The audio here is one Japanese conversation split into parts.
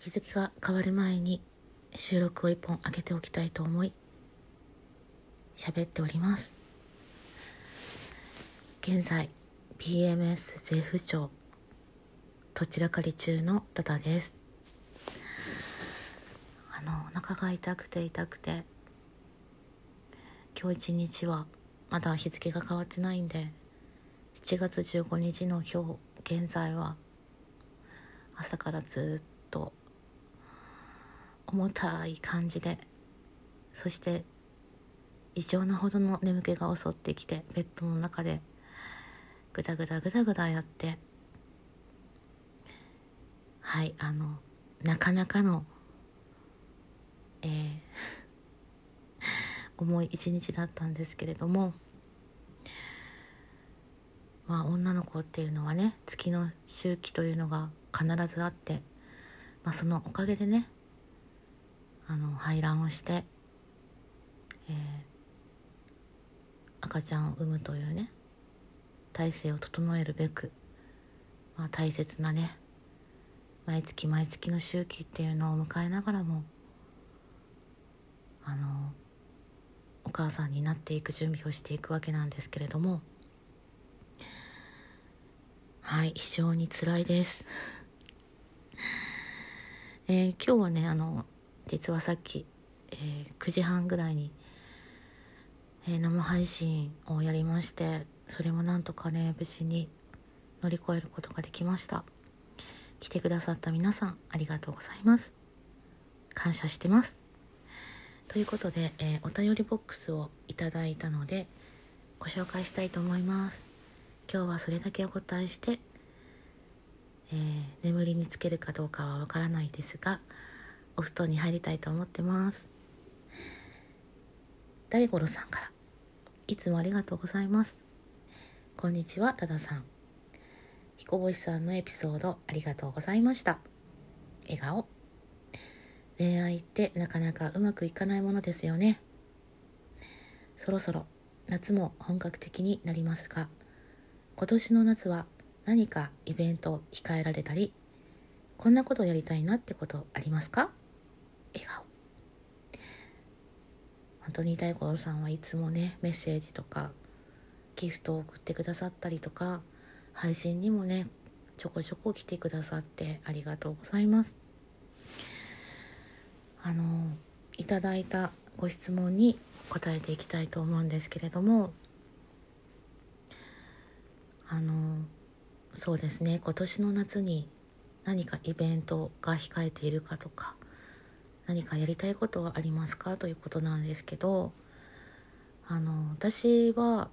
日付が変わる前に収録を一本開けておきたいと思い喋っております。現在 PMS 税不調どちらかり中のダダです。あのお腹が痛くて痛くて今日一日はまだ日付が変わってないんで7月15日の今日現在は朝からずっと重たい感じで。そして異常なほどの眠気が襲ってきてベッドの中でグダグダグダグダやって。はいあのなかなかのえー、重い一日だったんですけれどもまあ女の子っていうのはね月の周期というのが必ずあって、まあ、そのおかげでねあの排卵をして、えー、赤ちゃんを産むというね体制を整えるべく、まあ、大切なね毎月毎月の周期っていうのを迎えながらもあのお母さんになっていく準備をしていくわけなんですけれどもはい非常に辛いです。えー、今日はねあの実はさっき、えー、9時半ぐらいに、えー、生配信をやりましてそれもなんとかね無事に乗り越えることができました。来てくださった皆さんありがとうございます。感謝してます。ということで、えー、お便りボックスをいただいたのでご紹介したいと思います。今日はそれだけお答えして、えー、眠りにつけるかどうかはわからないですがお布団に入りたいと思ってます。大五郎さんから。いつもありがとうございます。こんにちは多田さん。彦星さんのエピソードありがとうございました。笑顔。恋愛ってなかなかうまくいかないものですよね。そろそろ夏も本格的になりますが今年の夏は何かイベントを控えられたりこんなことやりたいなってことありますか？笑顔。本当に大五郎さんはいつもねメッセージとかギフトを送ってくださったりとか配信にもねちょこちょこ来てくださってありがとうございます。あのいただいたご質問に答えていきたいと思うんですけれどもあのそうですね今年の夏に何かイベントが控えているかとか何かやりたいことはありますか？ということなんですけどあの私は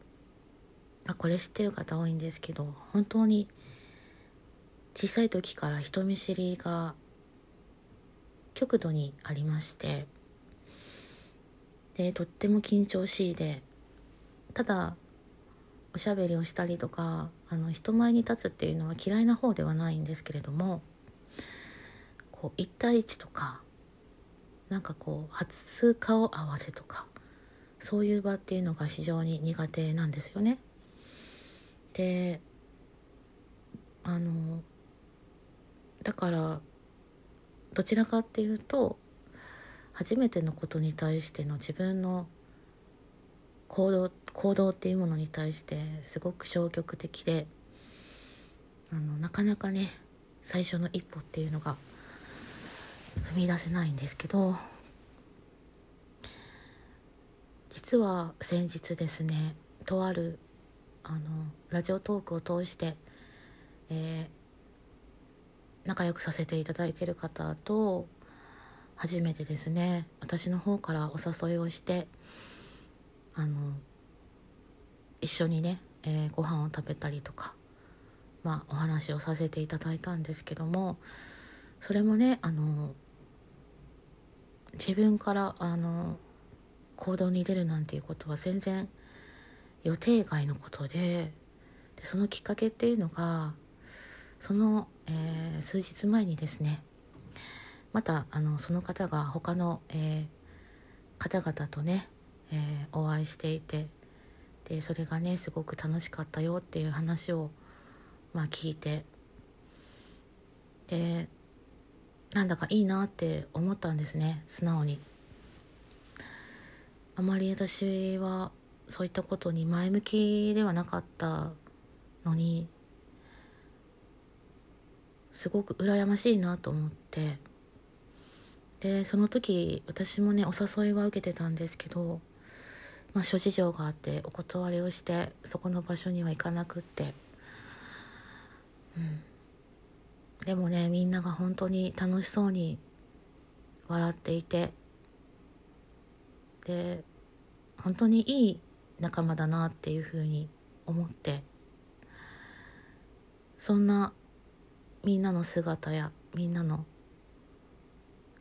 あこれ知ってる方多いんですけど本当に小さい時から人見知りが極度にありましてでとっても緊張しいでただおしゃべりをしたりとかあの人前に立つっていうのは嫌いな方ではないんですけれどもこう1対1とかなんかこう初顔合わせとかそういう場っていうのが非常に苦手なんですよね。であのだからどちらかっていうと初めてのことに対しての自分の行動行動っていうものに対してすごく消極的であのなかなかね最初の一歩っていうのが踏み出せないんですけど実は先日ですねとあるあのラジオトークを通して、えー、仲良くさせていただいてる方と初めてですね私の方からお誘いをしてあの一緒にね、えー、ご飯を食べたりとか、まあ、お話をさせていただいたんですけどもそれもねあの自分からあの行動に出るなんていうことは全然予定外のことででそのきっかけっていうのがその、えー、数日前にですねまたあのその方が他の、えー、方々とね、えー、お会いしていてでそれがねすごく楽しかったよっていう話を、まあ、聞いてでなんだかいいなって思ったんですね。素直に。あまり私はそういったことに前向きではなかったのにすごく羨ましいなと思って。でその時私もねお誘いは受けてたんですけど、まあ、諸事情があってお断りをしてそこの場所には行かなくって、うん、でもねみんなが本当に楽しそうに笑っていて。で本当にいい仲間だなっていうふうに思って。そんなみんなの姿やみんなの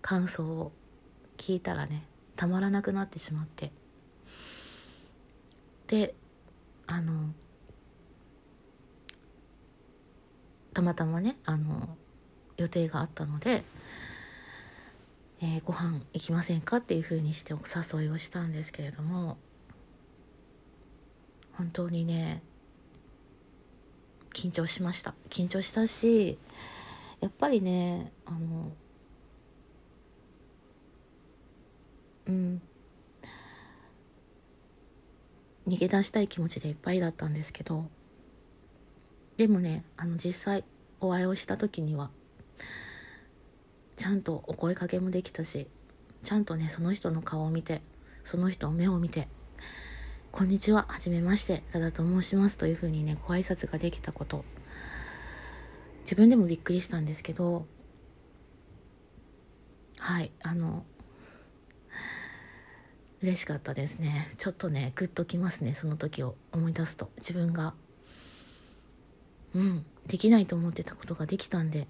感想を聞いたらねたまらなくなってしまって。であのたまたまねあの予定があったので、えー、ご飯行きませんかっていうふうにしてお誘いをしたんですけれども本当にね緊張しました。緊張したしやっぱりねあのうん。逃げ出したい気持ちでいっぱいだったんですけどでもねあの実際お会いをした時にはちゃんとお声かけもできたしちゃんとねその人の顔を見てその人の目を見て「こんにちははじめまして多田と申します」というふうにねご挨拶ができたこと。自分でもびっくりしたんですけどはいあの嬉しかったですね。ちょっとねグッときますねその時を思い出すと。自分がうん。できないと思ってたことができたんで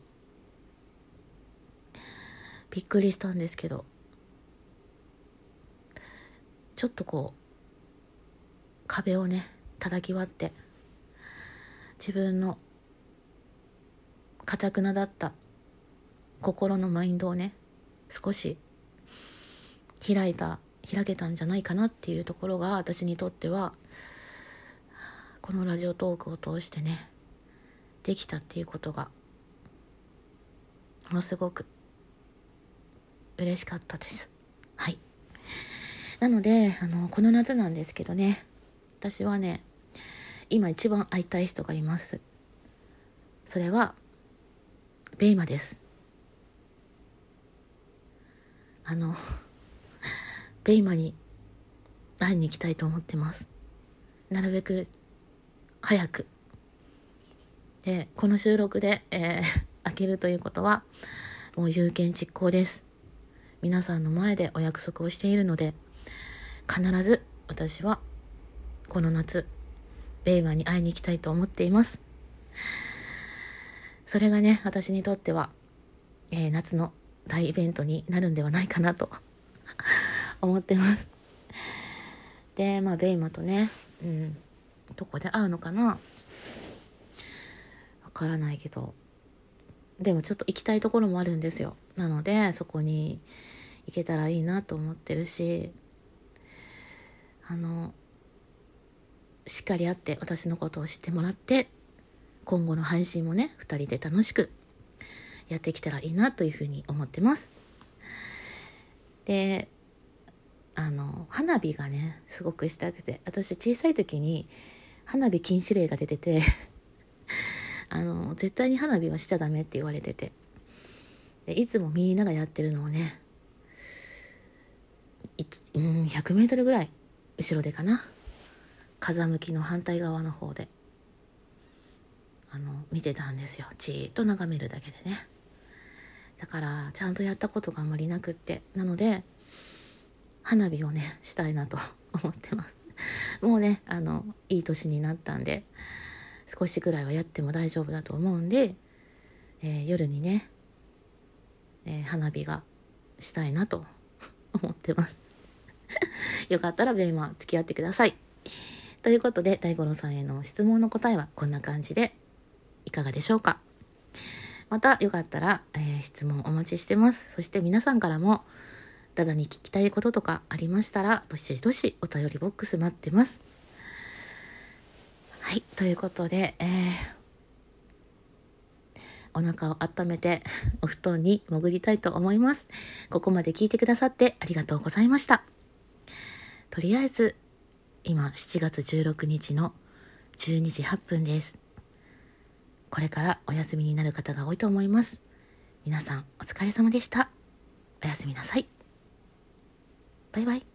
びっくりしたんですけど。ちょっとこう壁をね叩き割って自分のかたくなだった心のマインドをね少し開いた開けたんじゃないかなっていうところが私にとってはこのラジオトークを通してねできたっていうことがものすごく嬉しかったです。はい。なのであのこの夏なんですけどね。私はね今一番会いたい人がいます。それはベイマです。あのベイマに会いに行きたいと思ってます。なるべく早く。でこの収録で、えー、開けるということはもう有言実行です。皆さんの前でお約束をしているので必ず私はこの夏ベイマに会いに行きたいと思っています。それがね私にとっては、えー、夏の大イベントになるんではないかなと 思ってます。でまあベイマとねうんどこで会うのかな？からないけど。でもちょっと行きたいところもあるんですよ。なのでそこに行けたらいいなと思ってるしあのしっかり会って私のことを知ってもらって今後の配信もね2人で楽しくやってきたらいいなというふうに思ってます。であの花火がねすごくしたくて私小さい時に花火禁止令が出てて。あの絶対に花火はしちゃダメって言われてて。でいつもみんながやってるのをねうん100メートルぐらい後ろでかな。風向きの反対側の方で。あの見てたんですよ。じーっと眺めるだけでね。だからちゃんとやったことがあんまりなくって。なので花火をねしたいなと思ってます。もうねあのいい年になったんで少しぐらいはやっても大丈夫だと思うんで、えー、夜にね、えー、花火がしたいなと思ってます よかったらベイマ付き合ってください。ということで、大五郎さんへの質問の答えはこんな感じでいかがでしょうか？またよかったら、えー、質問お待ちしてます。そして皆さんからも、ダダに聞きたいこととかありましたら、どしどしお便りボックス待ってます。はい、ということで、えー、お腹を温めて お布団に潜りたいと思います。ここまで聞いてくださってありがとうございました。とりあえず、今7月16日の12時8分です。これからお休みになる方が多いと思います。皆さんお疲れ様でした。おやすみなさい。バイバイ。